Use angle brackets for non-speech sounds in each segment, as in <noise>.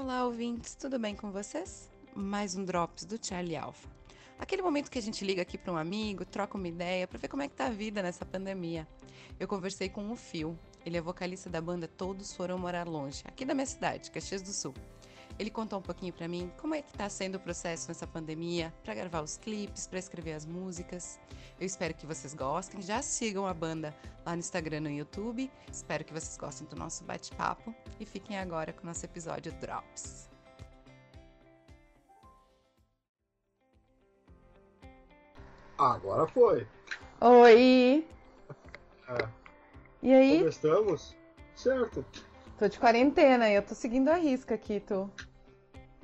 Olá, ouvintes, tudo bem com vocês? Mais um Drops do Charlie Alpha. Aquele momento que a gente liga aqui para um amigo, troca uma ideia para ver como é que tá a vida nessa pandemia. Eu conversei com o Phil, ele é vocalista da banda Todos Foram Morar Longe, aqui da minha cidade, Caxias do Sul. Ele contou um pouquinho para mim como é que está sendo o processo nessa pandemia, para gravar os clipes, para escrever as músicas. Eu espero que vocês gostem. Já sigam a banda lá no Instagram e no YouTube. Espero que vocês gostem do nosso bate-papo e fiquem agora com o nosso episódio Drops. Agora foi. Oi! É. E aí? Como estamos? Certo. Tô de quarentena e eu tô seguindo a risca aqui, tu.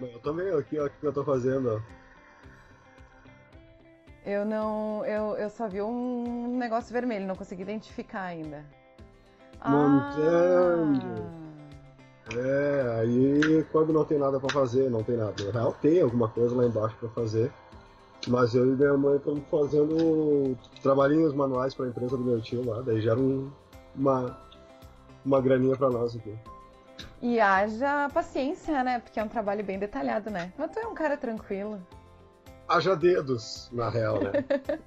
Eu também, aqui, ó, o que eu tô fazendo, ó. Eu não. Eu, eu só vi um negócio vermelho, não consegui identificar ainda. Montando. Ah, É, aí quando não tem nada pra fazer, não tem nada. Na real tem alguma coisa lá embaixo pra fazer. Mas eu e minha mãe estamos fazendo trabalhinhos manuais pra empresa do meu tio lá, daí gera um- uma, uma graninha pra nós aqui. E haja paciência, né? Porque é um trabalho bem detalhado, né? Mas tu é um cara tranquilo. Haja dedos, na real, né? <laughs>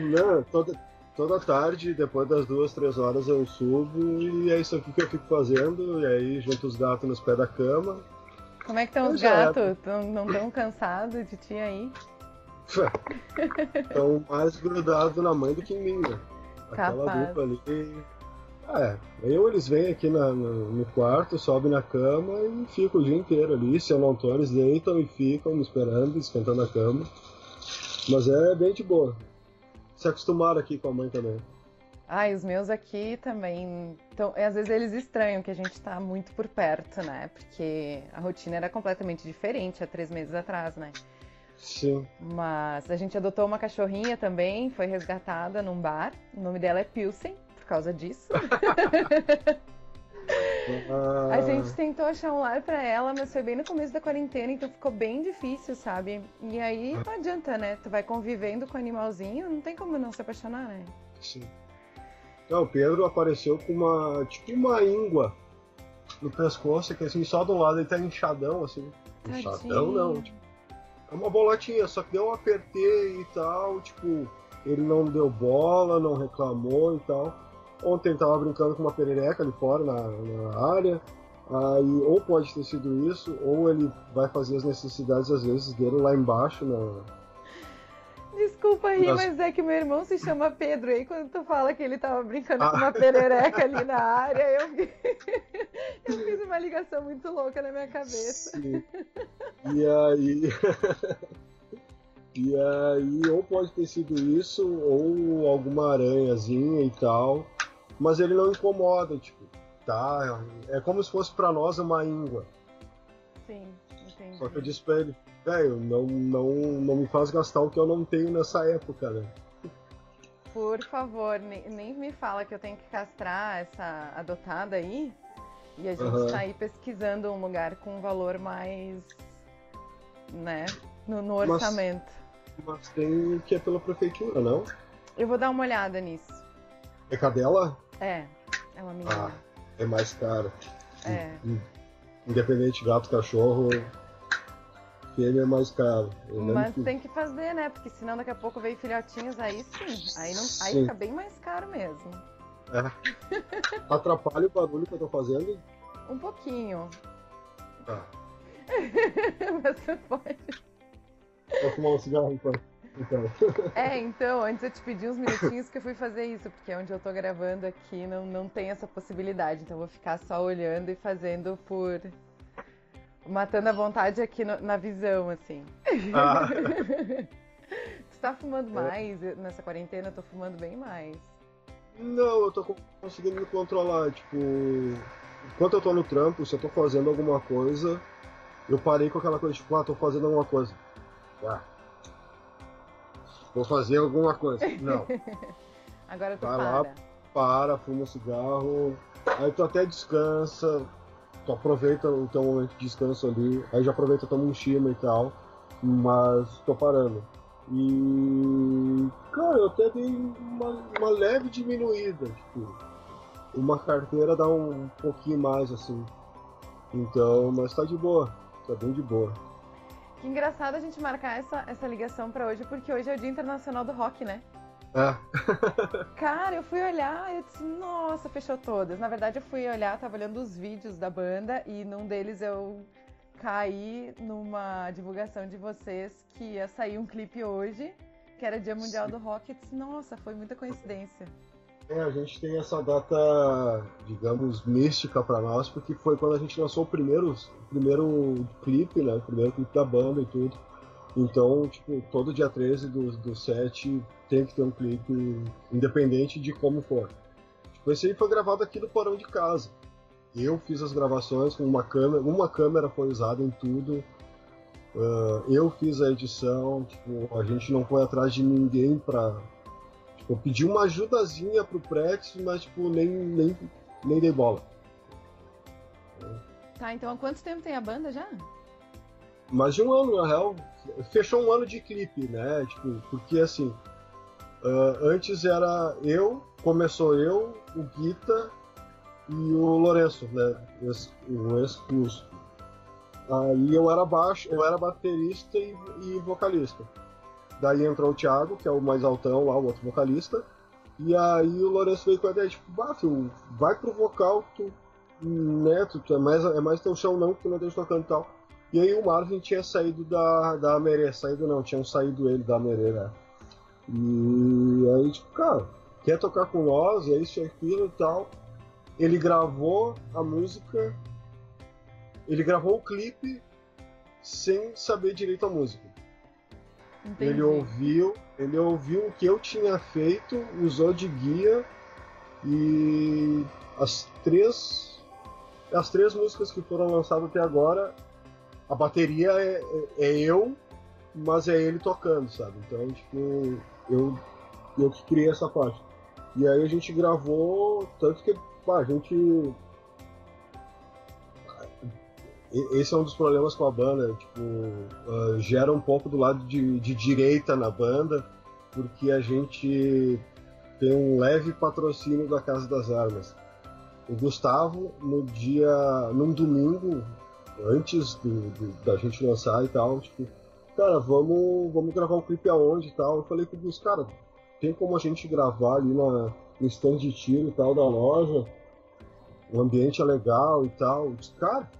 Não, toda, toda tarde, depois das duas, três horas, eu subo e é isso aqui que eu fico fazendo. E aí junto os gatos nos pés da cama. Como é que estão os já- gatos? Tão, não tão cansados de ti aí? <laughs> Estão mais grudados na mãe do que em mim, né? Aquela Capaz. dupla ali. É, eu eles vêm aqui na- no, no quarto, sobem na cama e ficam o dia inteiro ali. Se eu não tô, eles deitam e ficam me esperando, esquentando a cama. Mas é bem de boa. Se acostumaram aqui com a mãe também. Ah, e os meus aqui também. Então, às vezes eles estranham que a gente tá muito por perto, né? Porque a rotina era completamente diferente há três meses atrás, né? Sim. Mas a gente adotou uma cachorrinha também, foi resgatada num bar. O nome dela é Pilsen, causa disso. Ah, A gente tentou achar um lar pra ela, mas foi bem no começo da quarentena, então ficou bem difícil, sabe? E aí não adianta, né? Tu vai convivendo com o animalzinho, não tem como não se apaixonar, né? Sim. Não, o Pedro apareceu com uma. tipo uma íngua no pescoço, que assim, só do lado ele tá inchadão, assim. Inchadão não, tipo, é uma bolotinha, só que deu um apertei e tal, tipo, ele não deu bola, não reclamou e tal. Ontem ele tava brincando com uma perereca ali fora na, na área. Aí ou pode ter sido isso, ou ele vai fazer as necessidades às vezes dele lá embaixo na, Desculpa aí, Nossa. mas é que meu irmão se chama Pedro. Aí quando tu fala que ele tava brincando Ah. com uma perereca ali na <laughs> área, eu, eu fiz uma ligação muito louca na minha cabeça. Sim. E aí. <laughs> e aí, ou pode ter sido isso, ou alguma aranhazinha e tal. Mas ele não incomoda, tipo, tá? É como se fosse pra nós uma íngua. Sim, entendi. Só que eu disse pra ele, velho, não, não, não me faz gastar o que eu não tenho nessa época, né? Por favor, nem, nem me fala que eu tenho que castrar essa adotada aí. E a gente Aham. tá aí pesquisando um lugar com um valor mais. né? No, no Mas- orçamento. Mas tem que é pela prefeitura, não? Eu vou dar uma olhada nisso. É cadela? É, é uma menina. Ah, é mais caro. É. Independente gato, cachorro, fêmea é mais caro. Mas que- tem que fazer, né? Porque senão daqui a pouco vem filhotinhos, aí sim. Aí, não, aí Sim. fica bem mais caro mesmo. É. <laughs> Atrapalha o barulho que eu tô fazendo? Um pouquinho. Tá. <laughs> Mas você pode. Vou fumar um cigarro então. Então. É, então, antes eu te pedi uns minutinhos que eu fui fazer isso, porque onde eu tô gravando aqui não, não tem essa possibilidade. Então eu vou ficar só olhando e fazendo por. Matando a vontade aqui no- na visão, assim. Ah, <laughs> Tu tá fumando mais? Eu- Nessa quarentena eu tô fumando bem mais. não, eu tô co- conseguindo me controlar. Tipo, enquanto eu tô no trampo, se eu tô fazendo alguma coisa, eu parei com aquela coisa, tipo, ah, tô fazendo alguma coisa. Ah. Vou fazer alguma coisa. Não. <laughs> Agora tu Vai para. lá. para, fuma um cigarro, aí tu até descansa, tu aproveita o teu momento de descanso ali, aí já aproveita, toma um chima e tal, mas tô parando. E cara, eu até dei uma, uma leve diminuída, tipo, uma carteira dá um pouquinho mais assim. Então, mas tá de boa, tá bem de boa. Que engraçado a gente marcar essa, essa ligação para hoje, porque hoje é o Dia Internacional do Rock, né? É. <laughs> Cara, eu fui olhar e eu disse, nossa, fechou todas. Na verdade, eu fui olhar, tava olhando os vídeos da banda e num deles eu caí numa divulgação de vocês que ia sair um clipe hoje, que era Dia Mundial Sim. do Rock. Eu disse, nossa, foi muita coincidência. É, a gente tem essa data, digamos, mística para nós, porque foi quando a gente lançou o primeiro, o primeiro clipe, né? O primeiro clipe da banda e tudo. Então, tipo, todo dia 13 do, do 7 tem que ter um clipe, independente de como for. Tipo, esse aí foi gravado aqui no porão de casa. Eu fiz as gravações com uma câmera, uma câmera foi usada em tudo. Uh, eu fiz a edição, tipo, a gente não foi atrás de ninguém pra. Tipo, eu pedi uma ajudazinha pro Prex, mas tipo, nem, nem, nem dei bola. Tá, então há quanto tempo tem a banda já? Mais de um ano, na real. Fechou um ano de clipe, né? Tipo, porque assim, uh, antes era eu, começou eu, o Guita e o Lourenço, né? O ex-curso. Aí eu era baixo, eu era baterista e, e, vocalista. Daí entrou o Thiago, que é o mais altão lá, o outro vocalista. E aí o Lourenço veio com a ideia, tipo, bah, filho, vai pro vocal, tu, né, tu, é, mais, é mais teu chão não, que tu não deixa tocando e tal. E aí o Marvin tinha saído da, da Merê, saído não, tinham saído ele da Merê, né? E aí, tipo, cara, quer tocar com nós, é isso e aquilo e tal. Ele gravou a música, ele gravou o clipe sem saber direito a música. Entendi. Ele ouviu, ele ouviu o que eu tinha feito, usou de guia e as três as três músicas que foram lançadas até agora a bateria é, é, é, eu, mas é ele tocando, sabe? Então, tipo, eu, eu que criei essa parte. E aí a gente gravou, tanto que pá, a gente. Esse é um dos problemas com a banda, tipo, uh, gera um pouco do lado de, de direita na banda, porque a gente tem um leve patrocínio da Casa das Armas. O Gustavo, no dia. num domingo, antes do, do, da gente lançar e tal, tipo, cara, vamos, vamos gravar o um clipe aonde e tal. Eu falei com os cara, tem como a gente gravar ali na, no stand de tiro e tal da loja, o ambiente é legal e tal. Eu disse, cara,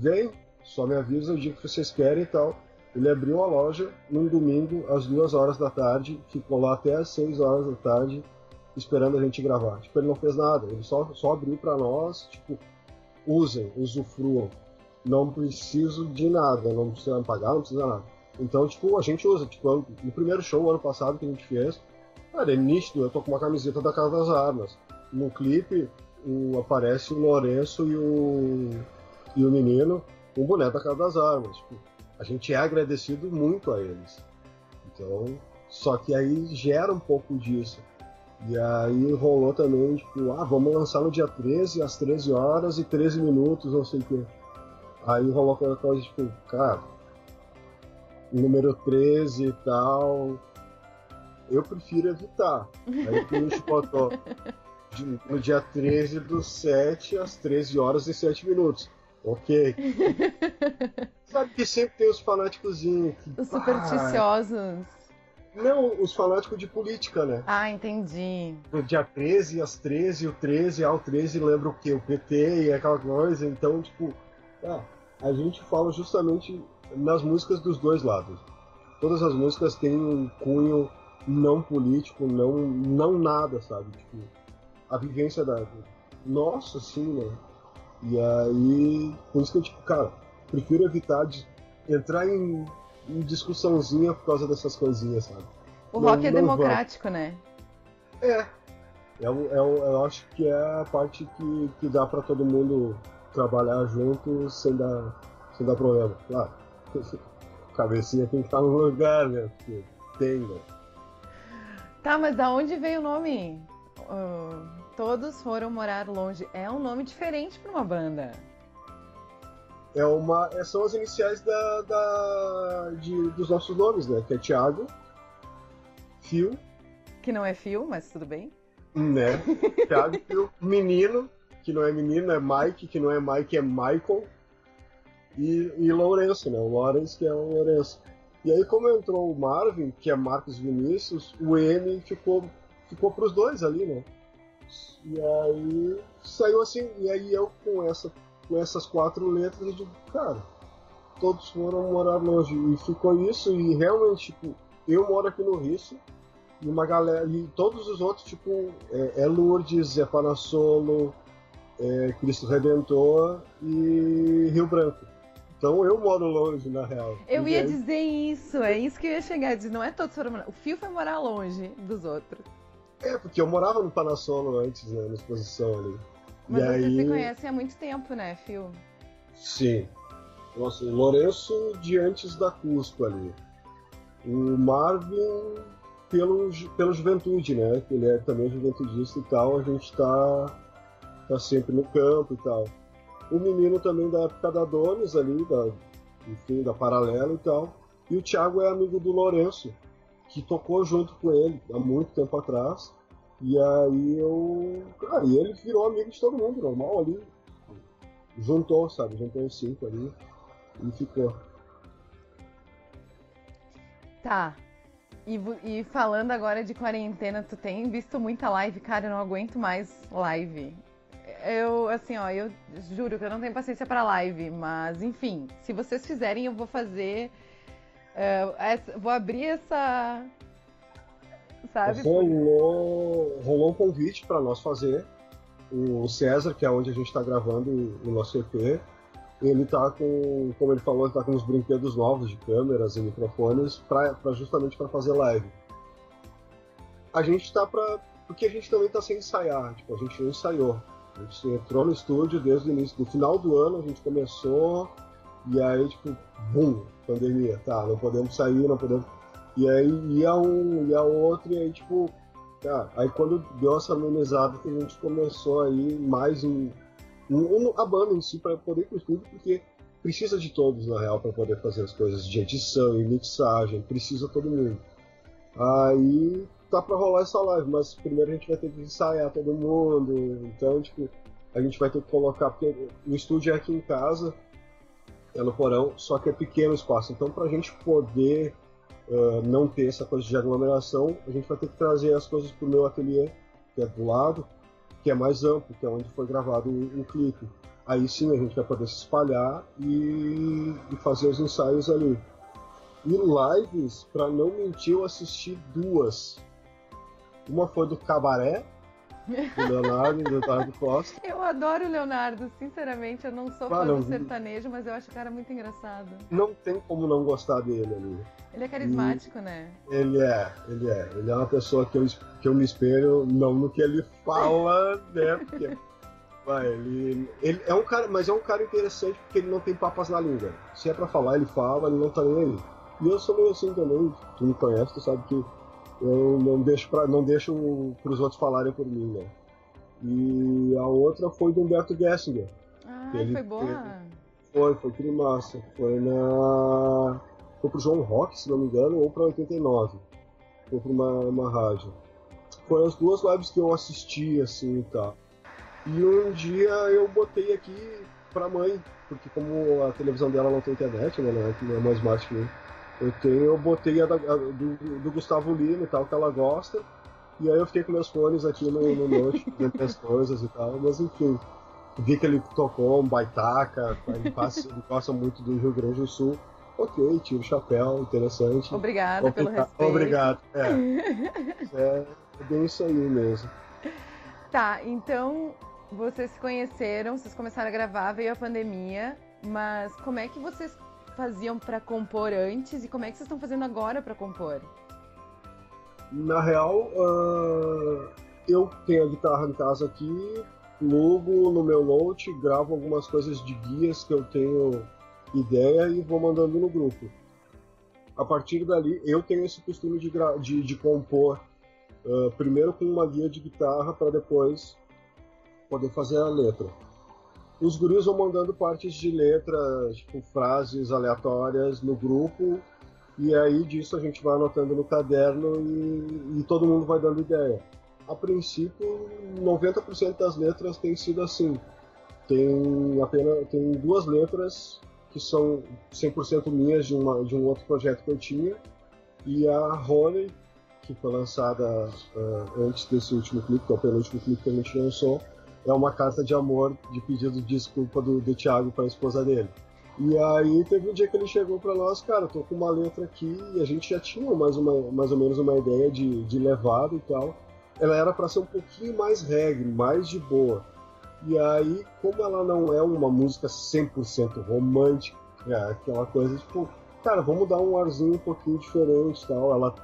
vem, só me avisa o dia que vocês querem e tal. Ele abriu a loja num domingo às duas horas da tarde, ficou lá até às seis horas da tarde esperando a gente gravar. Tipo, ele não fez nada, ele só, só abriu para nós, tipo, usem, usufruam não preciso de nada, não precisa pagar, não precisa nada. Então, tipo, a gente usa, tipo, no primeiro show ano passado que a gente fez, cara, é nítido, eu tô com uma camiseta da Casa das Armas. No clipe, o, aparece o Lourenço e o, e o menino com o boneco da Casa das Armas. Tipo, a gente é agradecido muito a eles. Então, só que aí gera um pouco disso. E aí rolou também, tipo, ah, vamos lançar no dia 13, às 13 horas e 13 minutos, não sei o quê. Aí rolou aquela coisa, tipo, cara, número 13 e tal. Eu prefiro evitar. Aí a <laughs> gente botou no dia 13 do 7 às 13 horas e 7 minutos. Ok. <laughs> Sabe que sempre tem os fanáticos. Os supersticiosos. Ah, não, os fanáticos de política, né? Ah, entendi. No dia 13 às 13, o 13 ao 13 lembra o quê? O PT e aquela coisa. Então, tipo, ah, a gente fala justamente nas músicas dos dois lados. Todas as músicas têm um cunho não político, não, não nada, sabe? Tipo, a vivência da. Nossa, sim, né? E aí, por isso que eu, tipo, cara, prefiro evitar de entrar em, em discussãozinha por causa dessas coisinhas, sabe? O não, rock é democrático, né? É. É, é, eu acho que é a parte que, que dá para todo mundo trabalhar junto sem dar, sem dar problema. Claro, <laughs> cabecinha tem que estar no lugar, né? Porque tem, né? Tá, mas da onde veio o nome? Uh, todos foram morar longe. É um nome diferente para uma banda. É uma, é, são as iniciais da, da de, dos nossos nomes, né? Que é Thiago, Fio. Que não é Fio, mas tudo bem. Né? Thiago, Fio, Menino, que não é menino, é Mike, que não é Mike, é Michael. E, e Lourenço, né? O Lawrence, que é o Lourenço. E aí, como entrou o Marvin, que é Marcos Vinícius, o M ficou, ficou pros dois ali, né? E aí saiu assim, e aí eu com, essa, com essas quatro letras, eu digo, cara, todos foram morar longe. E ficou isso, e realmente, tipo, eu moro aqui no Rio, e uma galera, e todos os outros, tipo, é, é Lourdes, é Panassolo, é Cristo Redentor e Rio Branco. Então eu moro longe, na real. Eu ia dizer isso, é isso que eu ia chegar dizer. Não é todos foram morar. O Fio foi morar longe dos outros. É, porque eu morava no Panassolo antes, né, na exposição ali. Mas e vocês aí... se conhecem há muito tempo, né, Fio? Sim. Nossa, o Lourenço de antes da Cusco ali. O Marvin pelo, pelo juventude, né? Ele é também juventudista e tal, a gente tá, tá sempre no campo e tal o menino também da época da Donis ali, da, enfim, da Paralela e tal. E o Thiago é amigo do Lourenço, que tocou junto com ele há muito tempo atrás. E aí eu. Cara, e ele virou amigo de todo mundo, normal ali. Juntou, sabe? Juntou os cinco ali e ficou. Tá. E, e, falando agora de quarentena, tu tem visto muita live? Cara, eu não aguento mais live eu, assim, ó, eu juro que eu não tenho paciência para live, mas enfim, se vocês fizerem, eu vou fazer. Essa, vou abrir essa. Sabe? Rolou, rolou um convite para nós fazer. O César, que é onde a gente está gravando o nosso EP, ele tá com, como ele falou, ele tá com uns brinquedos novos de câmeras e microfones pra, pra justamente para fazer live. A gente tá para porque a gente também tá sem ensaiar, tipo, a gente não ensaiou. A gente entrou no estúdio desde o início, do final do ano a gente começou, e aí, tipo, bum, pandemia, tá, não podemos sair, não podemos. E aí ia um, ia outro, e aí, tipo, cara, aí quando deu essa amenizada que a gente começou aí mais em. Um, a banda em si para poder ir pro estúdio, porque precisa de todos, na real, para poder fazer as coisas de edição e mixagem, precisa todo mundo. Aí tá pra rolar essa live, mas primeiro a gente vai ter que ensaiar todo mundo. Então, tipo, a gente vai ter que colocar. Porque o estúdio é aqui em casa, é no porão, só que é pequeno o espaço. Então, pra gente poder uh, não ter essa coisa de aglomeração, a gente vai ter que trazer as coisas pro meu ateliê, que é do lado, que é mais amplo, que é onde foi gravado o, o clipe. Aí sim a gente vai poder se espalhar e, e fazer os ensaios ali. E lives, para não mentir, eu assisti duas uma foi do Cabaré, do Leonardo, do Leonardo Costa. Eu adoro o Leonardo, sinceramente, eu não sou fã do sertanejo, mas eu acho o cara muito engraçado. Não tem como não gostar dele ali. Ele é carismático, e né? Ele é, ele é. Ele é uma pessoa que eu, que eu me espelho, não no que ele fala, <laughs> né? Porque, vai, ele, ele é um cara, mas é um cara interessante porque ele não tem papas na língua. Se é pra falar, ele fala, ele não tá nem aí. E eu sou meio assim também, tu me conhece, tu sabe que eu não deixo para não deixo para os outros falarem por mim, né? E a outra foi do Humberto Gessinger. Ah, ele, foi boa? Ele, foi, foi que massa. Foi na. Foi pro João Rock, se não me engano, ou pra 89. Foi pra uma, uma rádio. Foram as duas lives que eu assisti, assim e tal. E um dia eu botei aqui pra mãe, porque como a televisão dela não tem internet, né? Não é, é mais smart que eu tenho, eu botei a, da, a do, do, Gustavo Lima e tal, que ela gosta. E aí eu fiquei com meus fones aqui no, no note, vendo as coisas e tal, mas enfim. Vi que ele tocou um baitaca, ele, passa, ele gosta muito do Rio Grande do Sul. Ok, tiro o chapéu, interessante. Obrigada pelo respeito. Obrigado. É. <laughs> é, é bem isso aí mesmo. Tá, então vocês se conheceram, vocês começaram a gravar, veio a pandemia, mas como é que vocês faziam para compor antes e como é que vocês estão fazendo agora para compor? Na real, uh, eu tenho a guitarra em casa aqui, logo no meu note, gravo algumas coisas de guias que eu tenho ideia e vou mandando no grupo. A partir dali, eu tenho esse costume de, de, de compor uh, primeiro com uma guia de guitarra para depois poder fazer a letra os guris vão mandando partes de letra, tipo frases aleatórias no grupo, e aí disso a gente vai anotando no caderno e, e todo mundo vai dando ideia. a princípio, 90% das letras tem sido assim. Tem apenas tem duas letras que são 100% minhas de, uma, de um outro projeto que eu tinha, e a Holly, que foi lançada uh, antes desse último clipe, que é o penúltimo clipe que a gente lançou, é uma carta de amor, de pedido de desculpa do, do Thiago para a esposa dele. E aí teve um dia que ele chegou para nós, cara, tô com uma letra aqui e a gente já tinha mais, uma, mais ou menos uma ideia de, de levada e tal. Ela era para ser um pouquinho mais reggae, mais de boa. E aí, como ela não é uma música 100% romântica, é aquela coisa tipo, cara, vamos dar um arzinho um pouquinho diferente tal. Ela,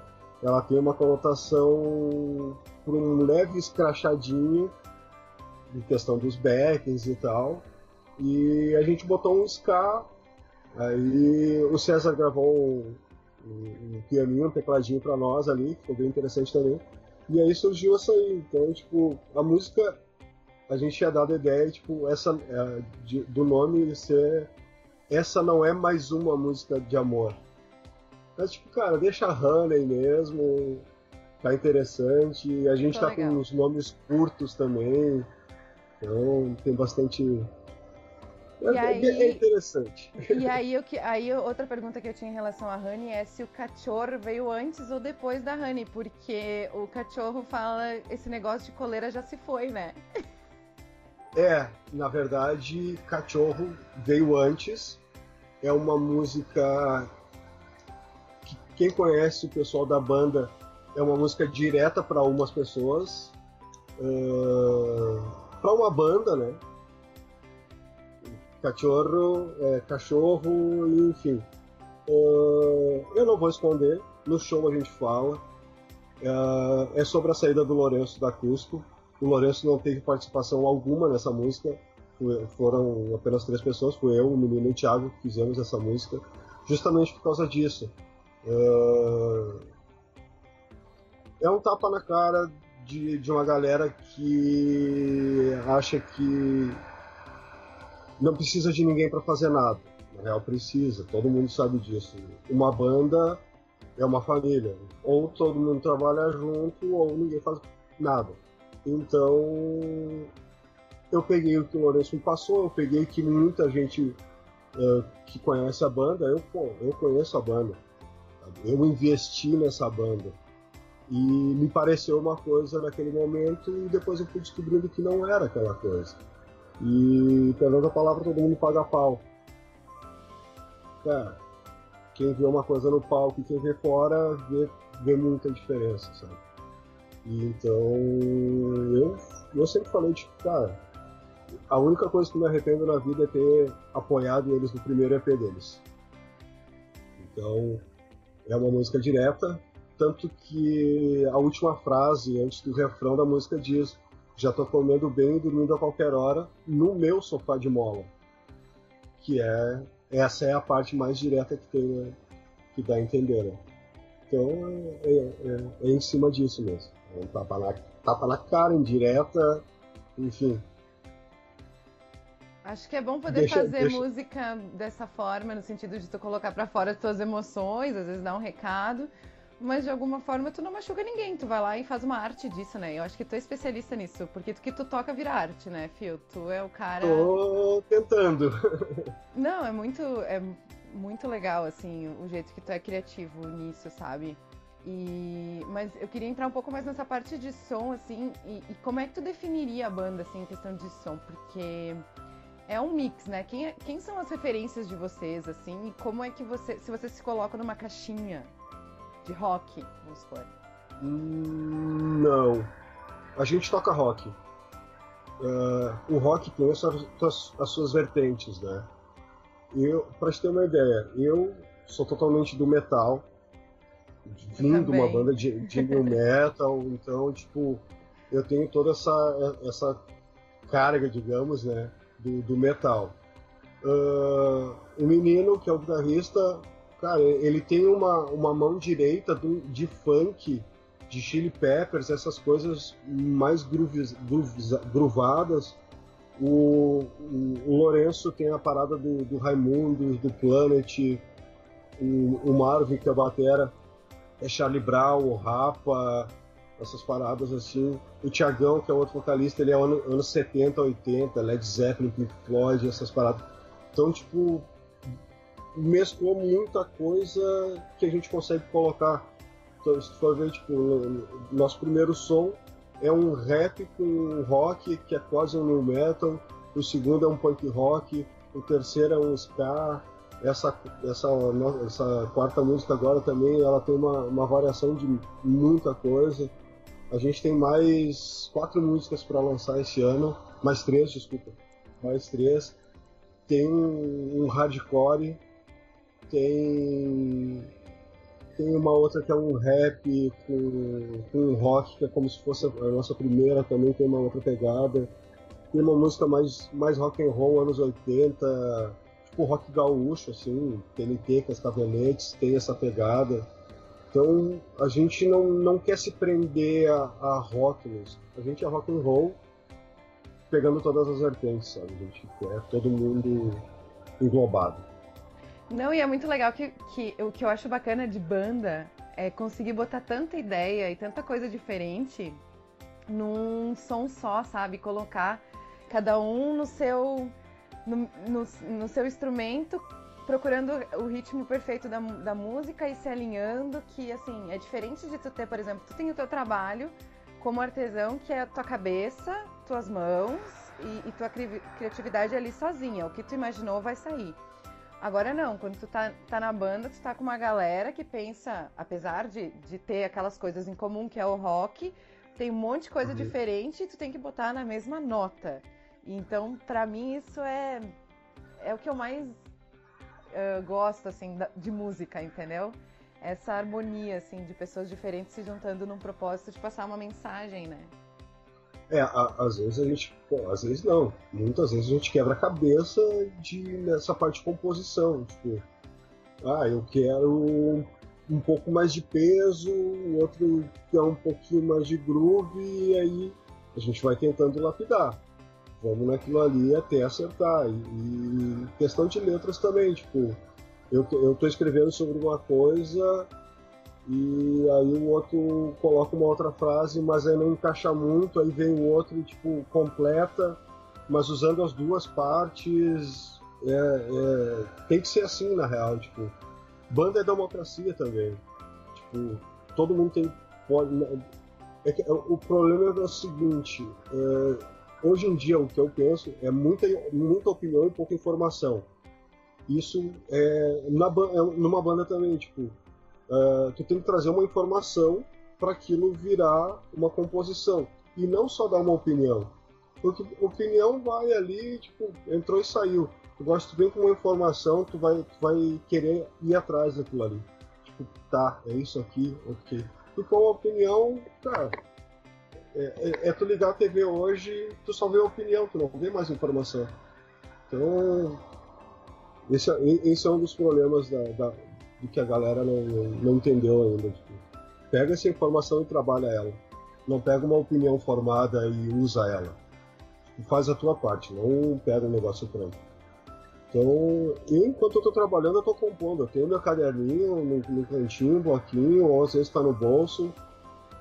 ela tem uma conotação por um leve escrachadinho em questão dos backings e tal. E a gente botou um ska, aí o César gravou um, um, um pianinho, um tecladinho para nós ali, que ficou bem interessante também. E aí surgiu essa aí. Então, tipo, a música, a gente tinha dado a ideia, tipo, essa, é, de, do nome ser. Essa não é mais uma música de amor. Mas, tipo, cara, deixa a Honey mesmo, tá interessante. A gente tá, tá com uns nomes curtos também. Então tem bastante. É, e aí, é interessante. E aí, eu, aí, outra pergunta que eu tinha em relação a Honey é se o cachorro veio antes ou depois da Honey, porque o cachorro fala esse negócio de coleira já se foi, né? <laughs> É, na verdade, cachorro veio antes. É uma música que quem conhece o pessoal da banda é uma música direta para algumas pessoas. Uh para uma banda, né? Cachorro, é, cachorro, enfim. Uh, eu não vou esconder, no show a gente fala. Uh, é sobre a saída do Lourenço da Cusco. O Lourenço não teve participação alguma nessa música. foram apenas três pessoas, foi eu, o menino e o Thiago que fizemos essa música, justamente por causa disso. Uh, é um tapa na cara de, de uma galera que acha que não precisa de ninguém para fazer nada. Na real, precisa, todo mundo sabe disso. Uma banda é uma família. Ou todo mundo trabalha junto, ou ninguém faz nada. Então, eu peguei o que o Lourenço me passou, eu peguei que muita gente uh, que conhece a banda, eu, pô, eu conheço a banda. Eu investi nessa banda. E me pareceu uma coisa naquele momento e depois eu fui descobrindo que não era aquela coisa. E pela a palavra todo mundo paga pau. Cara, quem vê uma coisa no palco e quem vê fora vê, vê muita diferença, sabe? E então eu, eu sempre falei, tipo, cara, a única coisa que me arrependo na vida é ter apoiado eles no primeiro EP deles. Então, é uma música direta, tanto que a última frase, antes do refrão da música diz: Já tô comendo bem e dormindo a qualquer hora no meu sofá de mola. Que é. Essa é a parte mais direta que tem, né? que dá a entender. Né? Então é, é, é, em cima disso mesmo. É um tapa na, tapa na cara, indireta, enfim. Acho que é bom poder deixa, fazer deixa... música dessa forma, no sentido de tu colocar para fora as tuas emoções, às vezes dar um recado, mas de alguma forma tu não machuca ninguém, tu vai lá e faz uma arte disso, né? Eu acho que tu é especialista nisso, porque tu que tu toca vira arte, né, Fio? Tu é o cara. Tô tentando. <laughs> Não, é muito, é muito legal, assim, o jeito que tu é criativo nisso, sabe? E... Mas eu queria entrar um pouco mais nessa parte de som, assim, e, e como é que tu definiria a banda, assim, em questão de som? Porque é um mix, né? Quem, é, quem são as referências de vocês, assim, e como é que você, se você se coloca numa caixinha, de rock, vamos supor? Hum, não. A gente toca rock. Uh, o rock tem as suas, as suas vertentes, né? Eu, pra te ter uma ideia, eu sou totalmente do metal, vindo de uma banda de, de new metal, <laughs> então, tipo, eu tenho toda essa, essa carga, digamos, né, do, do metal. Uh, o menino, que é o guitarrista, Cara, ele tem uma, uma mão direita do, de funk, de Chili Peppers, essas coisas mais grooves, grooves, groovadas. O, o, o, Lourenço tem a parada do, do Raimundo, do Planet. O, o Marvin, que é a batera, é Charlie Brown, o Rapa. essas paradas assim. O Tiagão, que é outro vocalista, ele é anos, anos 70, 80, Led Zeppelin, Pink Floyd, essas paradas. Então, tipo, mesclou muita coisa que a gente consegue colocar. Então, se for ver, tipo, nosso primeiro som é um rap com rock, que é quase um new metal. O segundo é um punk rock. O terceiro é um ska. Essa, essa, essa quarta música agora também, ela tem uma, uma variação de muita coisa. A gente tem mais quatro músicas para lançar esse ano. Mais três, desculpa. Mais três. Tem um hardcore. Tem. Tem uma outra que é um rap com, com um rock, que é como se fosse a nossa primeira também, tem uma outra pegada. Tem uma música mais, mais rock and roll, anos 80, tipo rock gaúcho, assim, TNT, Cascaveletes, tem essa pegada. Então a gente não, não quer se prender a, a rótulos. A gente é rock and roll pegando todas as vertentes, sabe? A gente quer todo mundo englobado. Não, e é muito legal que, que o que eu acho bacana de banda é conseguir botar tanta ideia e tanta coisa diferente num som só, sabe? Colocar cada um no seu, no, no, no seu instrumento procurando o ritmo perfeito da, da música e se alinhando, que assim, é diferente de tu ter, por exemplo, tu tem o teu trabalho como artesão, que é a tua cabeça, tuas mãos e, e tua cri criatividade ali sozinha. O que tu imaginou vai sair. Agora não, quando tu tá, tá na banda, tu tá com uma galera que pensa, apesar de, de ter aquelas coisas em comum que é o rock, tem um monte de coisa uhum. diferente e tu tem que botar na mesma nota. Então, para mim, isso é, é o que eu mais uh, gosto, assim, de música, entendeu? Essa harmonia, assim, de pessoas diferentes se juntando num propósito de passar uma mensagem, né? É, a, às vezes a gente. Bom, às vezes não. Muitas vezes a gente quebra a cabeça de, nessa parte de composição. Tipo, ah, eu quero um pouco mais de peso, o outro quer um pouquinho mais de groove, e aí a gente vai tentando lapidar vamos naquilo ali até acertar. E, e, questão de letras também, tipo, eu, eu tô escrevendo sobre uma coisa e aí o outro coloca uma outra frase, mas aí não encaixa muito, aí vem o outro e tipo, completa, mas usando as duas partes. É, é, tem que ser assim na real, tipo, banda é democracia também. Tipo, todo mundo tem. Pode, é que, o problema é o seguinte, é, hoje em dia o que eu penso é muita, muita opinião e pouca informação. Isso é, na, é numa banda também, tipo, uh, tu tem que trazer uma informação para aquilo virar uma composição e não só dar uma opinião. Porque opinião vai ali, tipo, entrou e saiu. Tu gosta bem com uma informação, tu vai, tu vai querer ir atrás daquilo ali. Tipo, tá, é isso aqui, ok. E com a opinião, cara, é, é, é, tu ligar a TV hoje, tu só vê a opinião, tu não vê mais informação. Então, esse, é, esse é um dos problemas da, da, do que a galera não, não entendeu ainda. Tipo, pega essa informação e trabalha ela. Não pega uma opinião formada e usa ela. Tipo, faz a tua parte, não pega um negócio pronto. Então, enquanto eu tô trabalhando, eu tô compondo. Eu tenho meu caderninho no, cantinho, um bloquinho, ou às vezes tá no bolso.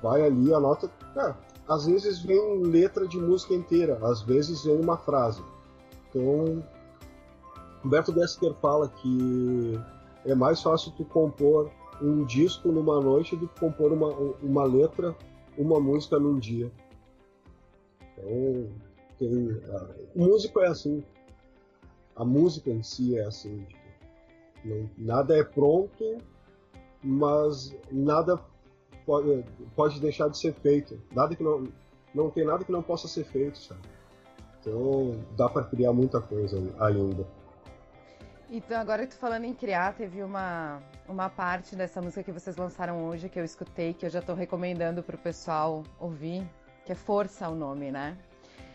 Vai ali, anota. Cara, às vezes vem letra de música inteira, às vezes vem uma frase. Então, Humberto Gessler fala que é mais fácil tu compor um disco numa noite do que compor uma, uma letra, uma música num dia. Então, tem, a, o músico é assim. A música em si é assim. Tipo, não, nada é pronto, mas nada pode, pode deixar de ser feito. Nada que não, não tem nada que não possa ser feito, sabe? Então dá para criar muita coisa ainda. Então, agora que tu falando em criar, teve uma, uma parte dessa música que vocês lançaram hoje que eu escutei, que eu já tô recomendando pro pessoal ouvir, que é Força o nome, né?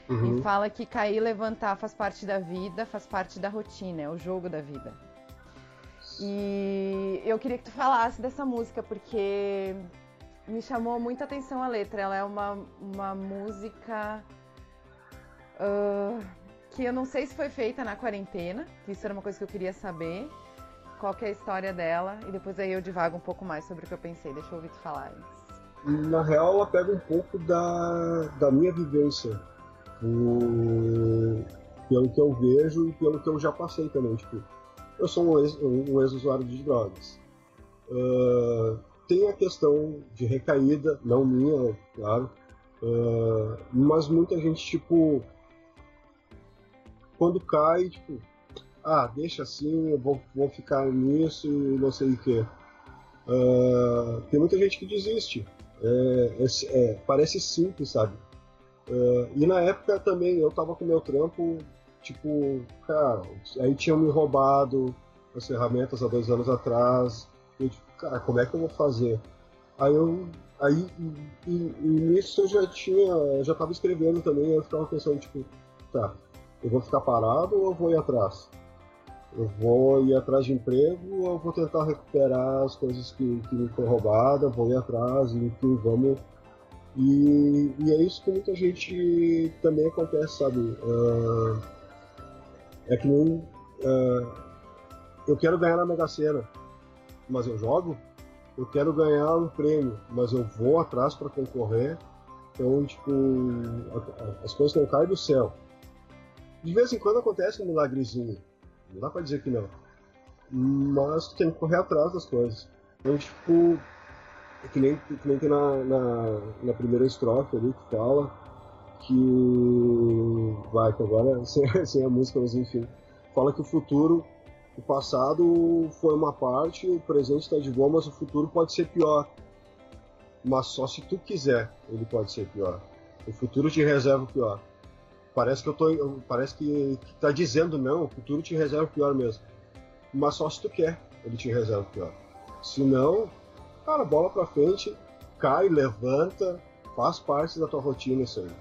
Uhum. E fala que cair e levantar faz parte da vida, faz parte da rotina, é o jogo da vida. E eu queria que tu falasse dessa música, porque me chamou muita atenção a letra. Ela é uma, uma música uh, que eu não sei se foi feita na quarentena, que isso era uma coisa que eu queria saber. Qual que é a história dela? E depois aí eu divago um pouco mais sobre o que eu pensei. Deixa eu ouvir tu falar antes. na real, ela pega um pouco da, da minha vivência. O, pelo que eu vejo e pelo que eu já passei também. Tipo, eu sou um ex-usuário um ex de drogas. Uh, tem a questão de recaída, não minha, claro, uh, mas muita gente, tipo, quando cai, tipo, ah, deixa assim, eu vou, vou ficar nisso e não sei o que. Uh, tem muita gente que desiste. É, é, é, parece simples, sabe? Uh, e na época também eu tava com meu trampo, tipo, cara, aí tinham me roubado as ferramentas há dois anos atrás. Eu, tipo, cara, como é que eu vou fazer? Aí eu. Aí, e, e, e nisso eu já tinha. Já tava escrevendo também, eu ficava pensando, tipo, tá, eu vou ficar parado ou eu vou ir atrás? Eu vou ir atrás de emprego ou eu vou tentar recuperar as coisas que, que me foram roubadas, vou ir atrás, enfim, vamos. E, e é isso que muita gente também acontece, sabe? Uh, é que nem. Uh, eu quero ganhar na Mega Sena, mas eu jogo. Eu quero ganhar um prêmio, mas eu vou atrás para concorrer. Então, tipo, as coisas não caem do céu. De vez em quando acontece um milagrezinho não dá pra dizer que não. Mas tem que correr atrás das coisas. Então, tipo, é que nem, que nem tem na, na, na, primeira estrofe ali que fala que. Vai, que agora, <laughs> sem, sem a música, mas enfim. Fala que o futuro, o passado foi uma parte, o presente está de boa, mas o futuro pode ser pior. Mas só se tu quiser, ele pode ser pior. O futuro te reserva o pior. Parece que eu tô. Parece que, tá dizendo não, o futuro te reserva o pior mesmo. Mas só se tu quer, ele te reserva o pior. Se não, cara, bola pra frente, cai, levanta, faz parte da tua rotina isso aí.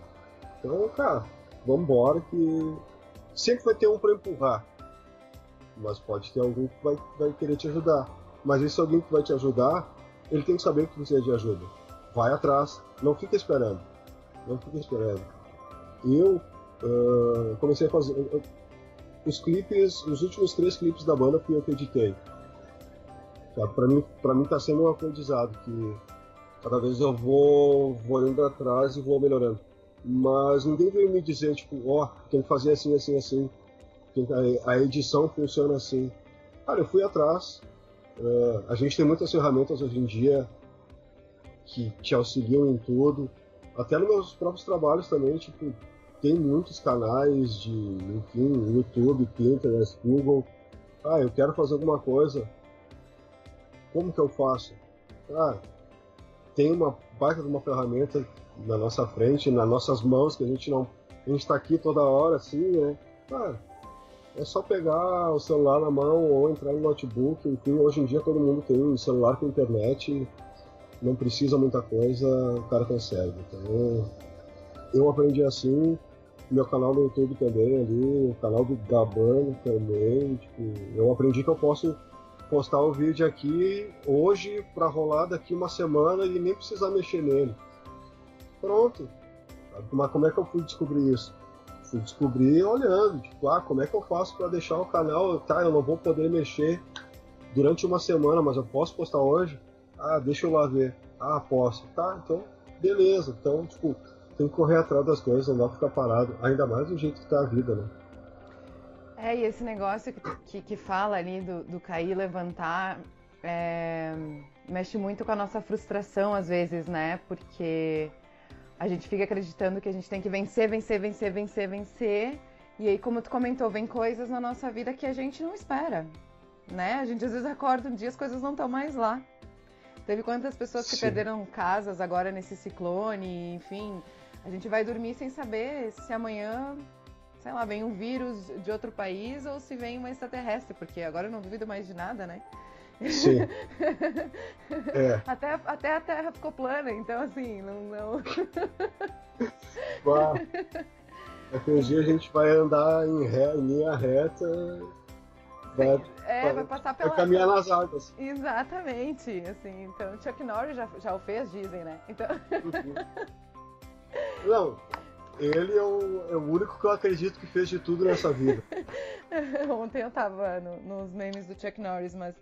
Então, cara, vambora que sempre vai ter um para empurrar. Mas pode ter alguém que vai, vai querer te ajudar. Mas esse alguém que vai te ajudar, ele tem que saber que precisa de ajuda. Vai atrás, não fica esperando. Não fica esperando. Eu, uh, comecei a fazer. Os clipes, os últimos três clipes da banda fui eu que editei. Para mim, para mim tá sendo um aprendizado que cada vez eu vou, vou indo atrás e vou melhorando. Mas ninguém veio me dizer, tipo, ó, oh, tem que fazer assim, assim, assim. A edição funciona assim. Cara, eu fui atrás. Uh, a gente tem muitas ferramentas hoje em dia que te auxiliam em tudo. Até nos meus próprios trabalhos também, tipo, tem muitos canais de, enfim, YouTube, Pinterest, Google. Ah, eu quero fazer alguma coisa. Como que eu faço? Ah, tem uma baita de uma ferramenta na nossa frente, nas nossas mãos, que a gente não. A gente está aqui toda hora assim, né? Ah, é só pegar o celular na mão ou entrar no notebook. Enfim, hoje em dia todo mundo tem um celular com internet, não precisa muita coisa, o cara consegue. Então, eu aprendi assim meu canal no YouTube também ali, o canal do Gabano também. Tipo, eu aprendi que eu posso postar o vídeo aqui hoje para rolar daqui uma semana e nem precisar mexer nele. Pronto. Mas como é que eu fui descobrir isso? Fui descobrir olhando, tipo, ah, como é que eu faço para deixar o canal, tá, eu não vou poder mexer durante uma semana, mas eu posso postar hoje? Ah, deixa eu lá ver. Ah, posso. Tá, então, beleza. Então, tipo, tem que correr atrás das coisas, não dá pra ficar parado, ainda mais do jeito que tá a vida, né? É, e esse negócio que, que, que fala ali do, do cair e levantar é, mexe muito com a nossa frustração às vezes, né? Porque a gente fica acreditando que a gente tem que vencer, vencer, vencer, vencer, vencer. E aí, como tu comentou, vem coisas na nossa vida que a gente não espera, né? A gente às vezes acorda um dia as coisas não estão mais lá. Teve quantas pessoas que Sim. perderam casas agora nesse ciclone, enfim, a gente vai dormir sem saber se amanhã, sei lá, vem um vírus de outro país ou se vem uma extraterrestre, porque agora eu não duvido mais de nada, né? Sim. <laughs> é. até, até a Terra ficou plana, então assim, não. não... <laughs> Daqui um dia a gente vai andar em, ré, em linha reta. Vai, é, vai, vai passar pela. Vai caminhar nas águas. Exatamente. Assim, então, Chuck Norris já, já o fez, dizem, né? Então. Uhum. <laughs> Não, ele é o, é o, único que eu acredito que fez de tudo nessa vida. <laughs> Ontem eu tava no, nos memes do Chuck Norris, mas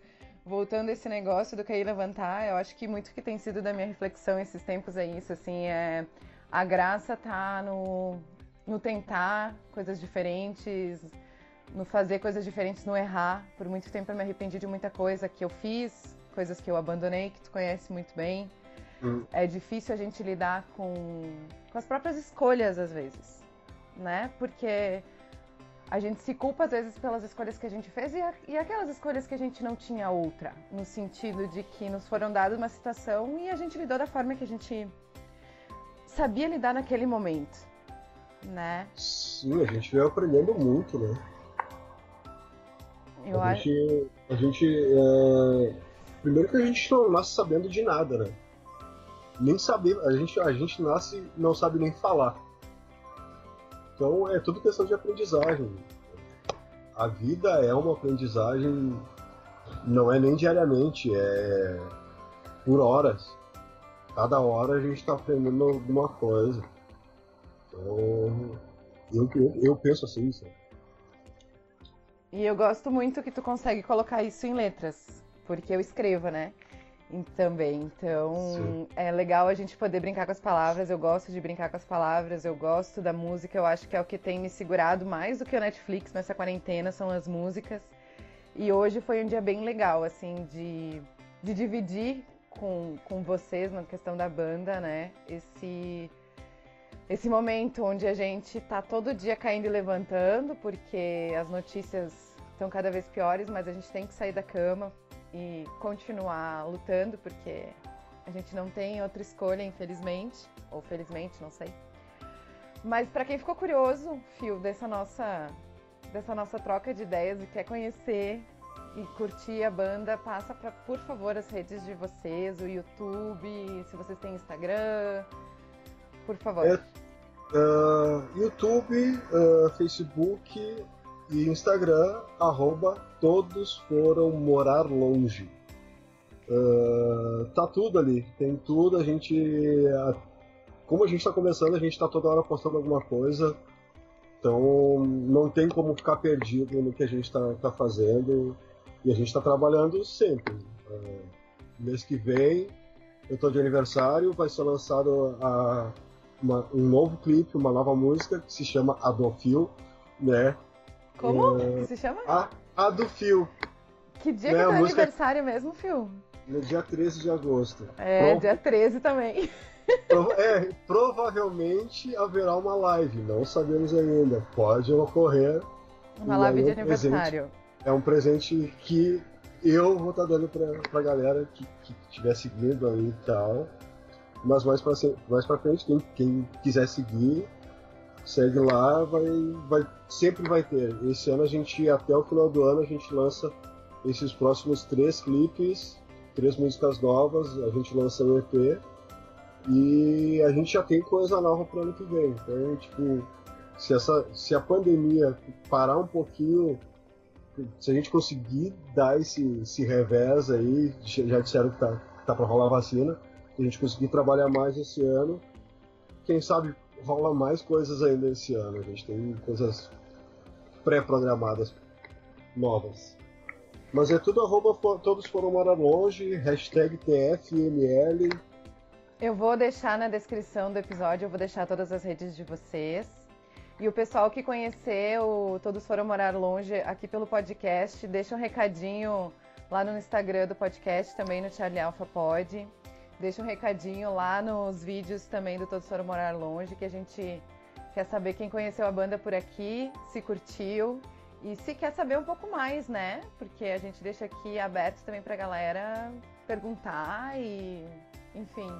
voltando a esse negócio do e levantar, eu acho que muito que tem sido da minha reflexão esses tempos é isso, assim, é a graça tá no, no tentar coisas diferentes, no fazer coisas diferentes, no errar. Por muito tempo eu me arrependi de muita coisa que eu fiz, coisas que eu abandonei, que tu conhece muito bem. Hum. É difícil a gente lidar com, com as próprias escolhas às vezes, né? Porque a gente se culpa às vezes pelas escolhas que a gente fez e, e, aquelas escolhas que a gente não tinha outra, no sentido de que nos foram dadas uma situação e a gente lidou da forma que a gente sabia lidar naquele momento, né? Sim, a gente veio aprendendo muito, né? Eu a, acho... gente, a gente, é... primeiro que a gente não nasce sabendo de nada, né? Nem saber, a gente, a gente nasce não sabe nem falar. Então é tudo questão de aprendizagem. A vida é uma aprendizagem, não é nem diariamente, é por horas. Cada hora a gente está aprendendo alguma coisa. Então, eu, eu, eu penso assim, sabe? E eu gosto muito que tu consegue colocar isso em letras, porque eu escrevo, né? Também. Então, Sim. é legal a gente poder brincar com as palavras. Eu gosto de brincar com as palavras, eu gosto da música. Eu acho que é o que tem me segurado mais do que o Netflix nessa quarentena, são as músicas. E hoje foi um dia bem legal, assim, de, de dividir com, com vocês na questão da banda, né? Esse, esse momento onde a gente tá todo dia caindo e levantando, porque as notícias estão cada vez piores, mas a gente tem que sair da cama e continuar lutando, porque a gente não tem outra escolha, infelizmente, ou felizmente, não sei. Mas para quem ficou curioso, Fio, dessa nossa dessa nossa troca de ideias e quer conhecer e curtir a banda, passa para, por favor, as redes de vocês, o YouTube, se vocês têm Instagram, por favor. É, uh, YouTube, uh, Facebook, e Instagram, arroba todos foram morar longe. Uh, tá tudo ali, tem tudo, a gente. como a gente está começando, a gente está toda hora postando alguma coisa. Então não tem como ficar perdido no que a gente está tá fazendo. E a gente está trabalhando sempre. Uh, mês que vem, eu estou de aniversário, vai ser lançado a, uma, um novo clipe, uma nova música que se chama Adofil, né? Como é... se chama? A, a do Fio. Que dia né, que é teu aniversário mesmo, Fio? No dia 13 de agosto. É, Pro... dia 13 também. <laughs> É, provavelmente haverá uma live, não sabemos ainda. Pode ocorrer. Uma live de aniversário. Presente, é um presente que eu vou estar tá dando pra, pra galera que, que tiver seguindo aí e tal. Mas mais pra, mais pra frente, quem, quem quiser seguir, segue lá, vai, vai, sempre vai ter. Esse ano a gente, até o final do ano, a gente lança esses próximos três clipes, três músicas novas, a gente lança um EP e a gente já tem coisa nova para o ano que vem. Então, tipo, se, essa, se a pandemia parar um pouquinho, se a gente conseguir dar esse, esse revés aí, já disseram que tá, tá para rolar vacina, se a gente conseguir trabalhar mais esse ano, quem sabe rola mais coisas ainda esse ano. A gente tem coisas pré-programadas novas. Mas é tudo arroba todos foram morar longe, hashtag TFML. Eu vou deixar na descrição do episódio, eu vou deixar todas as redes de vocês. E o pessoal que conheceu Todos Foram Morar Longe aqui pelo podcast, deixa um recadinho lá no Instagram do podcast, também no Charlie Alpha Pod. Deixa um recadinho lá nos vídeos também do Todos Foram Morar Longe, que a gente quer saber quem conheceu a banda por aqui, se curtiu e se quer saber um pouco mais, né? Porque a gente deixa aqui aberto também pra galera perguntar e, enfim.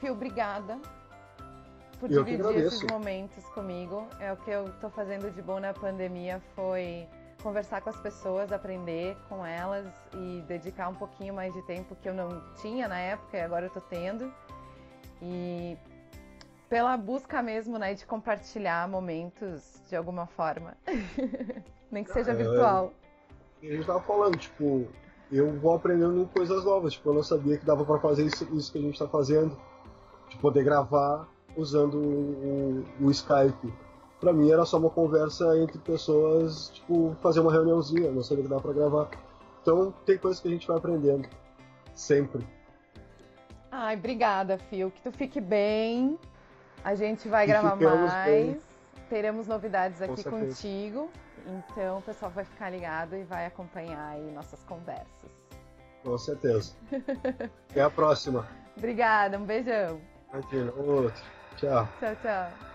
Fio, obrigada por dividir esses momentos comigo. É o que eu tô fazendo de bom na pandemia foi conversar com as pessoas, aprender com elas e dedicar um pouquinho mais de tempo que eu não tinha na época e agora eu tô tendo. E pela busca mesmo, né, de compartilhar momentos de alguma forma. <laughs> Nem que seja é, virtual. A gente tava falando, tipo, eu vou aprendendo coisas novas. Tipo, eu não sabia que dava para fazer isso, isso, que a gente tá fazendo. De poder gravar usando o, o, o Skype Pra mim era só uma conversa entre pessoas, tipo, fazer uma reuniãozinha, não sabia que dava pra gravar. Então tem coisas que a gente vai aprendendo. Sempre. Ai, obrigada, Fio. Que tu fique bem. A gente vai gravar mais. Bem. Teremos novidades aqui contigo. Então o pessoal vai ficar ligado e vai acompanhar aí nossas conversas. Com certeza. Até a próxima. <laughs> Obrigada, um beijão. Imagina, outro. Tchau. Tchau, tchau.